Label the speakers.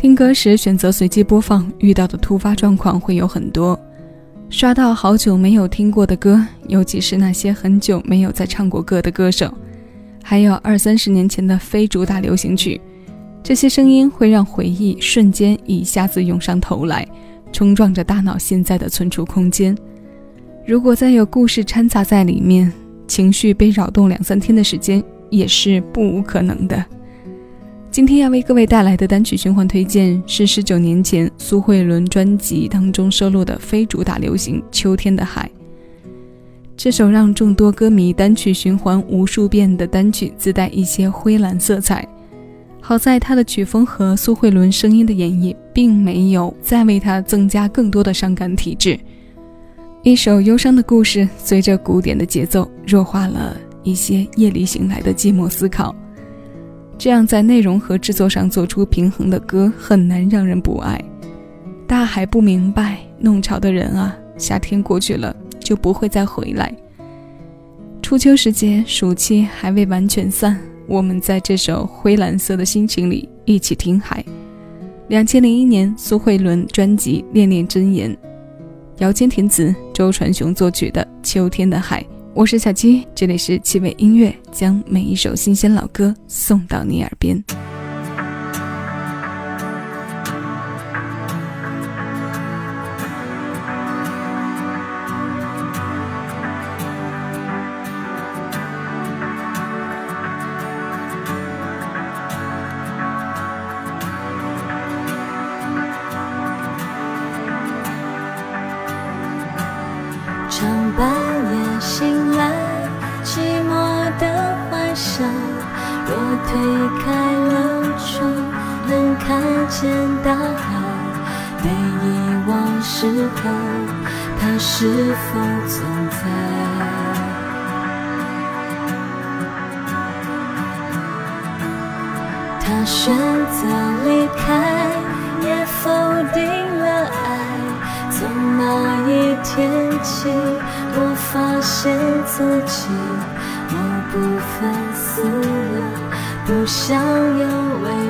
Speaker 1: 听歌时选择随机播放，遇到的突发状况会有很多。刷到好久没有听过的歌，尤其是那些很久没有再唱过歌的歌手，还有二三十年前的非主打流行曲，这些声音会让回忆瞬间一下子涌上头来，冲撞着大脑现在的存储空间。如果再有故事掺杂在里面，情绪被扰动两三天的时间也是不无可能的。今天要为各位带来的单曲循环推荐是十九年前苏慧伦专辑当中收录的非主打流行《秋天的海》。这首让众多歌迷单曲循环无数遍的单曲，自带一些灰蓝色彩。好在它的曲风和苏慧伦声音的演绎，并没有再为它增加更多的伤感体质。一首忧伤的故事，随着古典的节奏，弱化了一些夜里醒来的寂寞思考。这样在内容和制作上做出平衡的歌很难让人不爱。大海不明白弄潮的人啊，夏天过去了就不会再回来。初秋时节，暑气还未完全散，我们在这首灰蓝色的心情里一起听海。两千零一年苏慧伦专辑《恋恋真言》，姚坚填词，周传雄作曲的《秋天的海》。我是小七，这里是七味音乐，将每一首新鲜老歌送到你耳边。
Speaker 2: 推开了窗，能看见大海。被遗忘时候，它是否存在？他选择离开，也否定了爱。从那一天。起，我发现自己某部分死了，不想有未